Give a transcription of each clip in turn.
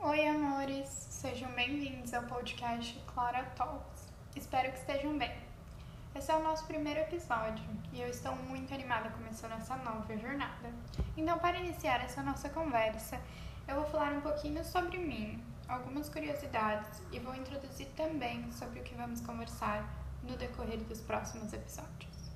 Oi, amores! Sejam bem-vindos ao podcast Clara Talks. Espero que estejam bem. Esse é o nosso primeiro episódio e eu estou muito animada começando essa nova jornada. Então, para iniciar essa nossa conversa, eu vou falar um pouquinho sobre mim, algumas curiosidades e vou introduzir também sobre o que vamos conversar no decorrer dos próximos episódios.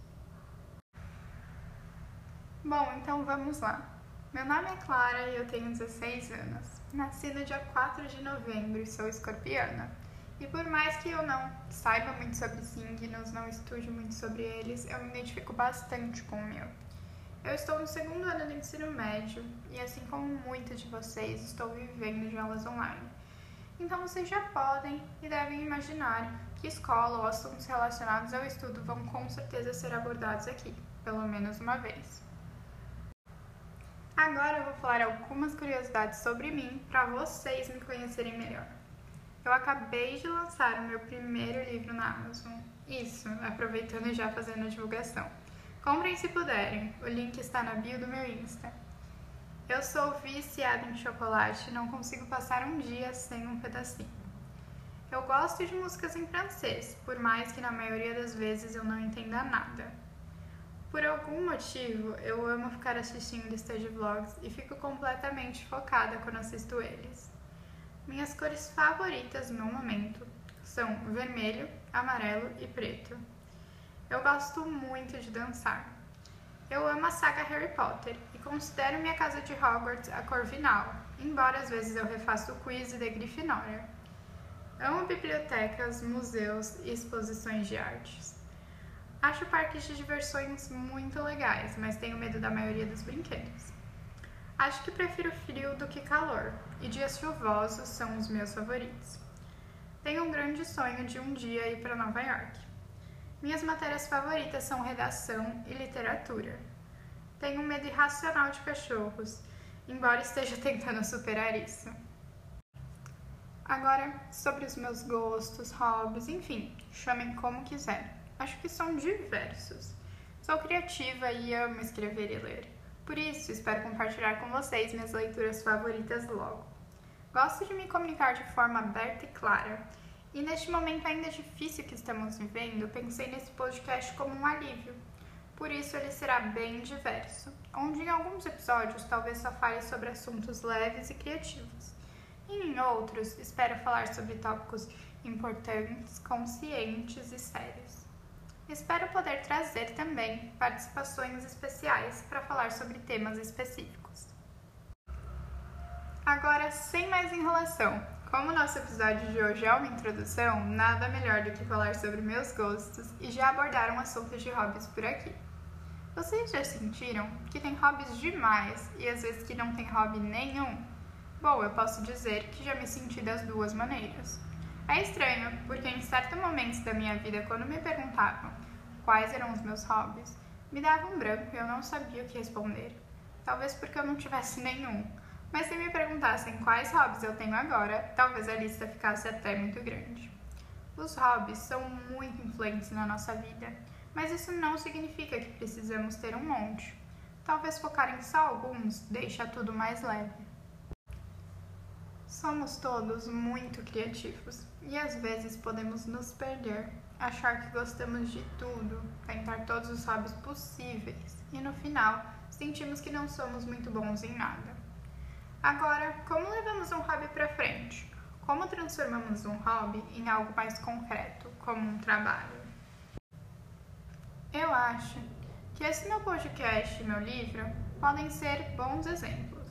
Bom, então vamos lá. Meu nome é Clara e eu tenho 16 anos. Nasci no dia 4 de novembro e sou escorpiana. E por mais que eu não saiba muito sobre signos, não estude muito sobre eles, eu me identifico bastante com o meu. Eu estou no segundo ano do ensino médio e, assim como muitos de vocês, estou vivendo de aulas online. Então vocês já podem e devem imaginar que escola ou assuntos relacionados ao estudo vão com certeza ser abordados aqui, pelo menos uma vez. Agora eu vou falar algumas curiosidades sobre mim para vocês me conhecerem melhor. Eu acabei de lançar o meu primeiro livro na Amazon. Isso, aproveitando e já fazendo a divulgação. Comprem se puderem, o link está na bio do meu Insta. Eu sou viciada em chocolate e não consigo passar um dia sem um pedacinho. Eu gosto de músicas em francês, por mais que na maioria das vezes eu não entenda nada. Por algum motivo, eu amo ficar assistindo listas de vlogs e fico completamente focada quando assisto eles. Minhas cores favoritas no momento são vermelho, amarelo e preto. Eu gosto muito de dançar. Eu amo a saga Harry Potter e considero minha casa de Hogwarts a Corvinal, embora às vezes eu refaça o quiz de Grifinória. Amo bibliotecas, museus e exposições de artes. Acho parques de diversões muito legais, mas tenho medo da maioria dos brinquedos. Acho que prefiro frio do que calor, e dias chuvosos são os meus favoritos. Tenho um grande sonho de um dia ir para Nova York. Minhas matérias favoritas são redação e literatura. Tenho um medo irracional de cachorros, embora esteja tentando superar isso. Agora, sobre os meus gostos, hobbies, enfim, chamem como quiser. Acho que são diversos. Sou criativa e amo escrever e ler. Por isso, espero compartilhar com vocês minhas leituras favoritas logo. Gosto de me comunicar de forma aberta e clara. E neste momento ainda difícil que estamos vivendo, pensei nesse podcast como um alívio. Por isso ele será bem diverso, onde em alguns episódios talvez só fale sobre assuntos leves e criativos. E em outros, espero falar sobre tópicos importantes, conscientes e sérios. Espero poder trazer também participações especiais para falar sobre temas específicos. Agora, sem mais enrolação, como o nosso episódio de hoje é uma introdução, nada melhor do que falar sobre meus gostos e já abordaram assuntos de hobbies por aqui. Vocês já sentiram que tem hobbies demais e às vezes que não tem hobby nenhum? Bom, eu posso dizer que já me senti das duas maneiras. É estranho, porque em certos momentos da minha vida, quando me perguntavam quais eram os meus hobbies, me dava um branco e eu não sabia o que responder. Talvez porque eu não tivesse nenhum. Mas se me perguntassem quais hobbies eu tenho agora, talvez a lista ficasse até muito grande. Os hobbies são muito influentes na nossa vida, mas isso não significa que precisamos ter um monte. Talvez focar em só alguns deixa tudo mais leve. Somos todos muito criativos e às vezes podemos nos perder, achar que gostamos de tudo, tentar todos os hobbies possíveis e no final sentimos que não somos muito bons em nada. Agora, como levamos um hobby para frente? Como transformamos um hobby em algo mais concreto, como um trabalho? Eu acho que esse meu podcast e meu livro podem ser bons exemplos.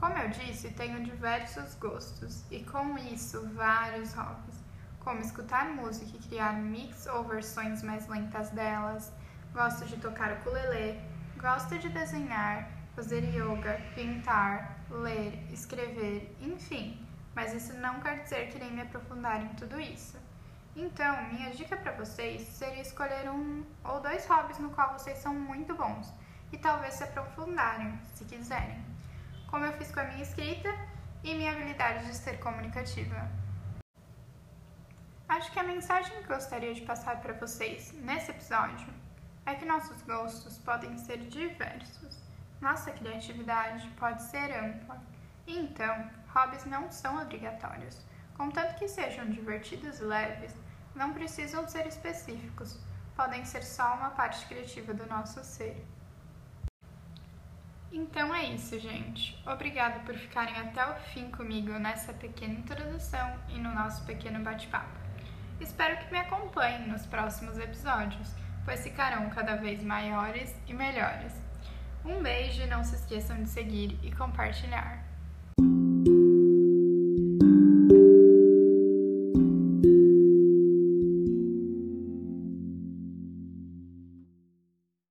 Como eu disse, tenho diversos gostos e com isso vários hobbies, como escutar música e criar mix ou versões mais lentas delas. Gosto de tocar ukulele, gosto de desenhar, fazer yoga, pintar, ler, escrever, enfim. Mas isso não quer dizer que nem me aprofundar em tudo isso. Então, minha dica para vocês seria escolher um ou dois hobbies no qual vocês são muito bons e talvez se aprofundarem, se quiserem como eu fiz com a minha escrita e minha habilidade de ser comunicativa. Acho que a mensagem que gostaria de passar para vocês nesse episódio é que nossos gostos podem ser diversos, nossa criatividade pode ser ampla, e então, hobbies não são obrigatórios. Contanto que sejam divertidos e leves, Não precisam ser específicos, podem ser só uma parte criativa do nosso ser. Então é isso, gente. Obrigada por ficarem até o fim comigo nessa pequena introdução e no nosso pequeno bate-papo. Espero que me acompanhem nos próximos episódios, pois ficarão cada vez maiores e melhores. Um beijo e não se esqueçam de seguir e compartilhar.